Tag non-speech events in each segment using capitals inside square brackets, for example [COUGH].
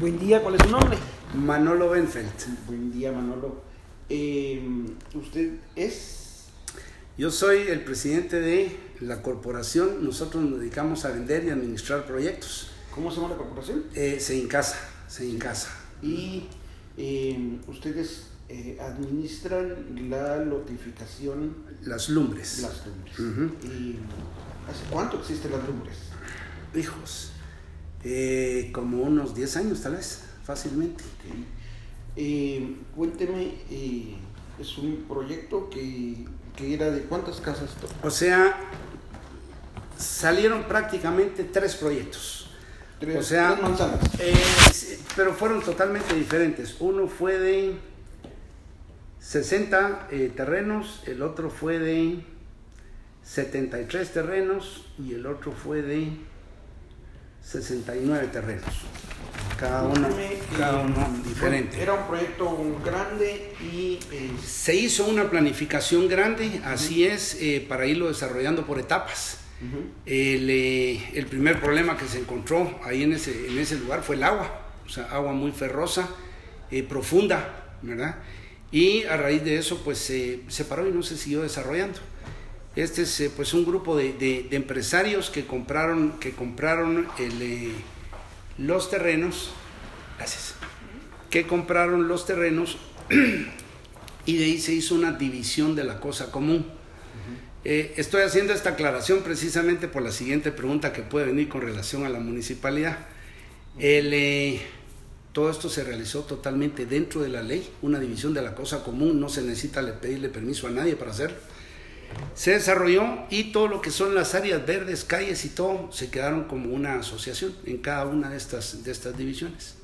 Buen día, ¿cuál es su nombre? Manolo Benfeld. Buen día, Manolo. Eh, ¿Usted es? Yo soy el presidente de la corporación. Nosotros nos dedicamos a vender y administrar proyectos. ¿Cómo se llama la corporación? Eh, se encasa, se encasa. Y eh, ustedes eh, administran la lotificación. Las lumbres. Las lumbres. ¿Y ¿Hace cuánto existen las lumbres? Hijos. Eh, como unos 10 años tal vez, fácilmente. Eh, cuénteme, eh, es un proyecto que, que era de cuántas casas. O sea, salieron prácticamente tres proyectos. Tres, o sea, tres manzanas. eh, pero fueron totalmente diferentes. Uno fue de 60 eh, terrenos, el otro fue de 73 terrenos y el otro fue de 69 terrenos. Cada uno, Cuénteme, cada eh, uno diferente. Era un proyecto grande y eh, Se hizo una planificación grande, así es, eh, para irlo desarrollando por etapas. El, eh, el primer problema que se encontró ahí en ese, en ese lugar fue el agua, o sea, agua muy ferrosa, eh, profunda, ¿verdad? Y a raíz de eso, pues se paró y no se siguió desarrollando. Este es eh, pues un grupo de, de- de empresarios que compraron, que compraron el, eh, los terrenos, gracias, que compraron los terrenos [CLEARS THROAT] y de ahí se hizo una división de la cosa común. Eh, estoy haciendo esta aclaración precisamente por la siguiente pregunta que puede venir con relación a la municipalidad. El, eh, todo esto se realizó totalmente dentro de la ley, una división de la cosa común, no se necesita le- pedirle permiso a nadie para hacerlo. Se desarrolló y todo lo que son las áreas verdes, calles y todo, se quedaron como una asociación en cada una de estas, de estas divisiones.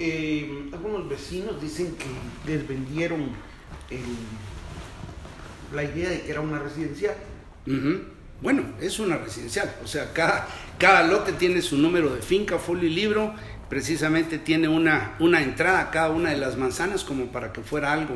eh, algunos vecinos dicen que les vendieron el- la idea de que era una residencial. Bueno, es una residencial, o sea, cada, cada lote tiene su número de finca, folio y libro, precisamente tiene una, una entrada a cada una de las manzanas como para que fuera algo,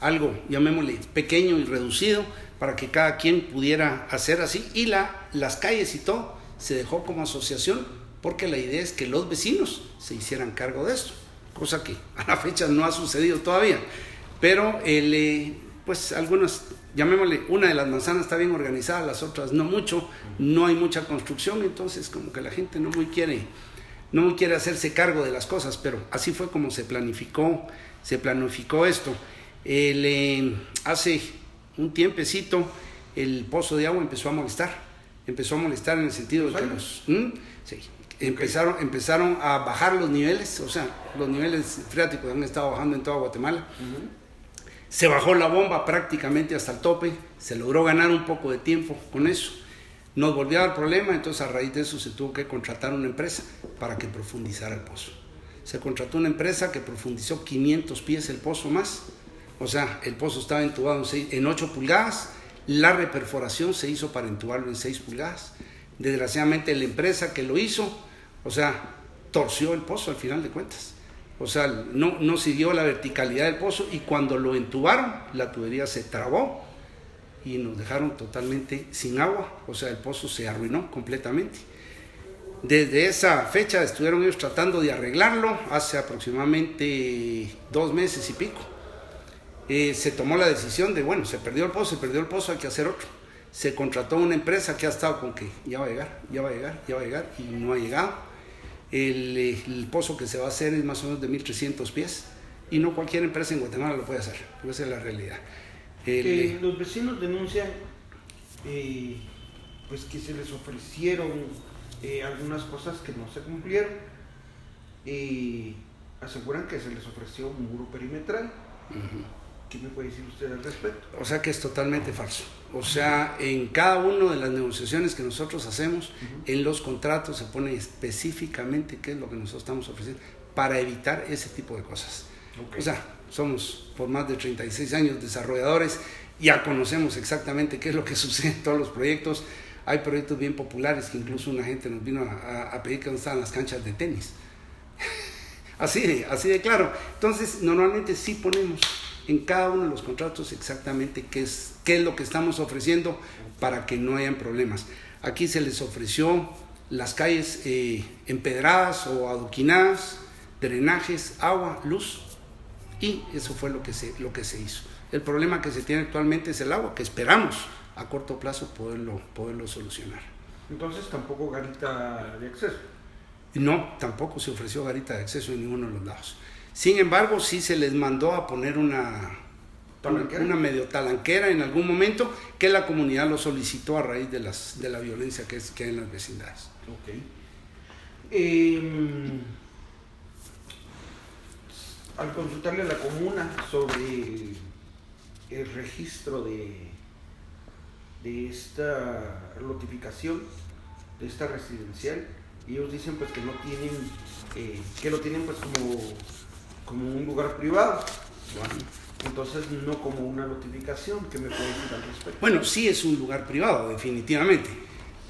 algo, llamémosle, pequeño y reducido, para que cada quien pudiera hacer así, y la, las calles y todo se dejó como asociación, porque la idea es que los vecinos se hicieran cargo de esto, cosa que [LAUGHS] a la fecha no ha sucedido todavía, pero el, eh, pues algunas, llamémosle, una de las manzanas está bien organizada, las otras no mucho, no hay mucha construcción, entonces como que la gente no muy quiere, no quiere hacerse cargo de las cosas, pero así fue como se planificó, se planificó esto. El, eh, hace un tiempecito el pozo de agua empezó a molestar, empezó a molestar en el sentido de que los, ¿Mm? sí, empezaron, empezaron a bajar los niveles, o sea, los niveles freáticos han estado bajando en toda Guatemala. Se bajó la bomba prácticamente hasta el tope, se logró ganar un poco de tiempo con eso. Nos volvió a dar problema, entonces a raíz de eso se tuvo que contratar una empresa para que profundizara el pozo. Se contrató una empresa que profundizó 500 pies el pozo más, o sea, el pozo estaba entubado en, seis- en 8 pulgadas, la reperforación se hizo para entubarlo en 6 pulgadas. Desgraciadamente la empresa que lo hizo, o sea, torció el pozo al final de cuentas. O sea, no, no siguió la verticalidad del pozo y cuando lo entubaron, la tubería se trabó y nos dejaron totalmente sin agua. O sea, el pozo se arruinó completamente. Desde esa fecha estuvieron ellos tratando de arreglarlo hace aproximadamente dos meses y pico. Eh, se tomó la decisión de, bueno, se perdió el pozo, se perdió el pozo, hay que hacer otro. Se contrató una empresa que ha estado con que ya va a llegar, ya va a llegar, ya va a llegar y no ha llegado. El, el pozo que se va a hacer es más o menos de 1.300 pies y no cualquier empresa en Guatemala lo puede hacer, porque esa es la realidad. El, eh, los vecinos denuncian eh, pues que se les ofrecieron algunas cosas que no se cumplieron. Eh, aseguran que se les ofreció un muro perimetral. ¿Qué me puede decir usted al respecto? O sea que es totalmente falso. O sea, en cada una de las negociaciones que nosotros hacemos, en los contratos se pone específicamente qué es lo que nosotros estamos ofreciendo para evitar ese tipo de cosas. O sea, somos por más de 36 años desarrolladores, ya conocemos exactamente qué es lo que [LAUGHS] sucede en todos los proyectos. Hay proyectos bien populares que incluso una gente nos vino a pedir que dónde estaban las canchas de tenis. [LAUGHS] Así de, así de claro. Entonces, normalmente sí ponemos en cada uno de los contratos exactamente qué es, qué es lo que estamos ofreciendo para que no hayan problemas. Aquí se les ofreció las calles eh, empedradas o adoquinadas, drenajes, agua, luz, y eso fue lo que, se, lo que se hizo. El problema que se tiene actualmente es el agua, que esperamos a corto plazo poderlo, poderlo solucionar. Entonces tampoco garita de acceso. No, tampoco se ofreció garita de acceso en ninguno de los lados. Sin embargo, sí se les mandó a poner una, una, medio talanquera en algún momento que la comunidad lo solicitó a raíz de, las, de la violencia que, es, que hay en las vecindades. Ok. Em, al consultarle a la comuna sobre el registro de, de esta notificación, de esta residencial, ellos dicen pues que no tienen, eh, que lo tienen pues como, como un lugar privado. Entonces no como una notificación, que me puede decir al respecto? Bueno, sí es un lugar privado, definitivamente.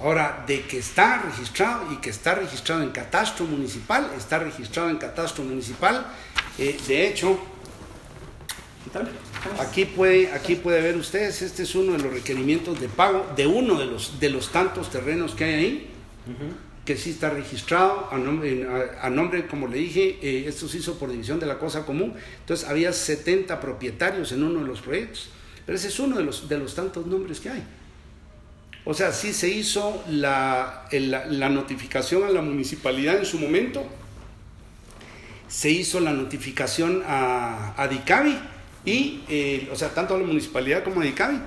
Ahora, de que está registrado y que está registrado en catastro municipal, está registrado en catastro municipal. Eh, de hecho, aquí puede, aquí puede ver ustedes, este es uno de los requerimientos de pago de uno de los, de los tantos terrenos que hay ahí que sí está registrado a nombre, a, nombre como le dije, eh, esto se hizo por división de la cosa común, entonces había 70 propietarios en uno de los proyectos, pero ese es uno de los, de los tantos nombres que hay. O sea, sí se hizo la, notificación a la municipalidad en su momento, se hizo la notificación a, a DICABI, y, eh, o sea, tanto a la municipalidad como a DICABI,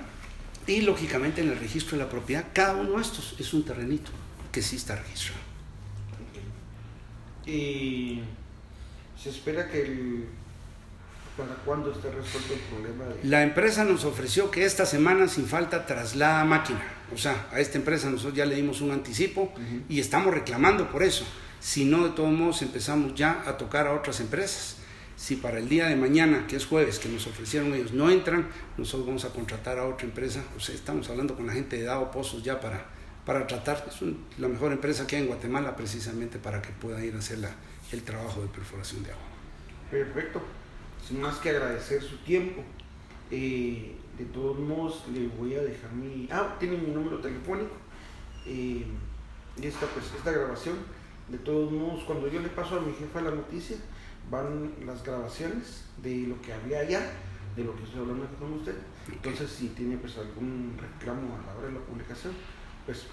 y lógicamente en el registro de la propiedad, cada uno de estos es un terrenito que sí está registrado. Y se espera que el, para cuándo esté resuelto el problema. La empresa nos ofreció que esta semana sin falta traslada máquina. O sea, a esta empresa nosotros ya le dimos un anticipo y estamos reclamando por eso. Si no, de todos modos empezamos ya a tocar a otras empresas. Si para el día de mañana, que es jueves, que nos ofrecieron ellos, no entran, nosotros vamos a contratar a otra empresa. O sea, estamos hablando con la gente de Dado Pozos ya para para tratar, es la mejor empresa que hay en Guatemala precisamente para que pueda ir a hacer la, el trabajo de perforación de agua. Perfecto, sin más que agradecer su tiempo. Eh, de todos modos, le voy a dejar mi... Ah, tiene mi número telefónico. Eh, esta, pues, esta grabación, de todos modos, cuando yo le paso a mi jefa la noticia, van las grabaciones de lo que había allá, de lo que estoy hablando con usted. Entonces, si tiene pues algún reclamo a la hora de la publicación, pues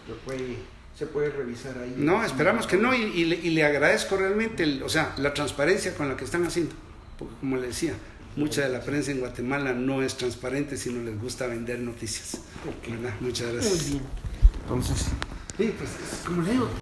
se puede revisar ahí. No, esperamos que no, y, le, agradezco realmente, o sea, la transparencia con la que están haciendo, porque como le decía, mucha de la prensa en Guatemala no es transparente, sino les gusta vender noticias. Muchas gracias. Muy bien. Entonces, sí, pues como le digo,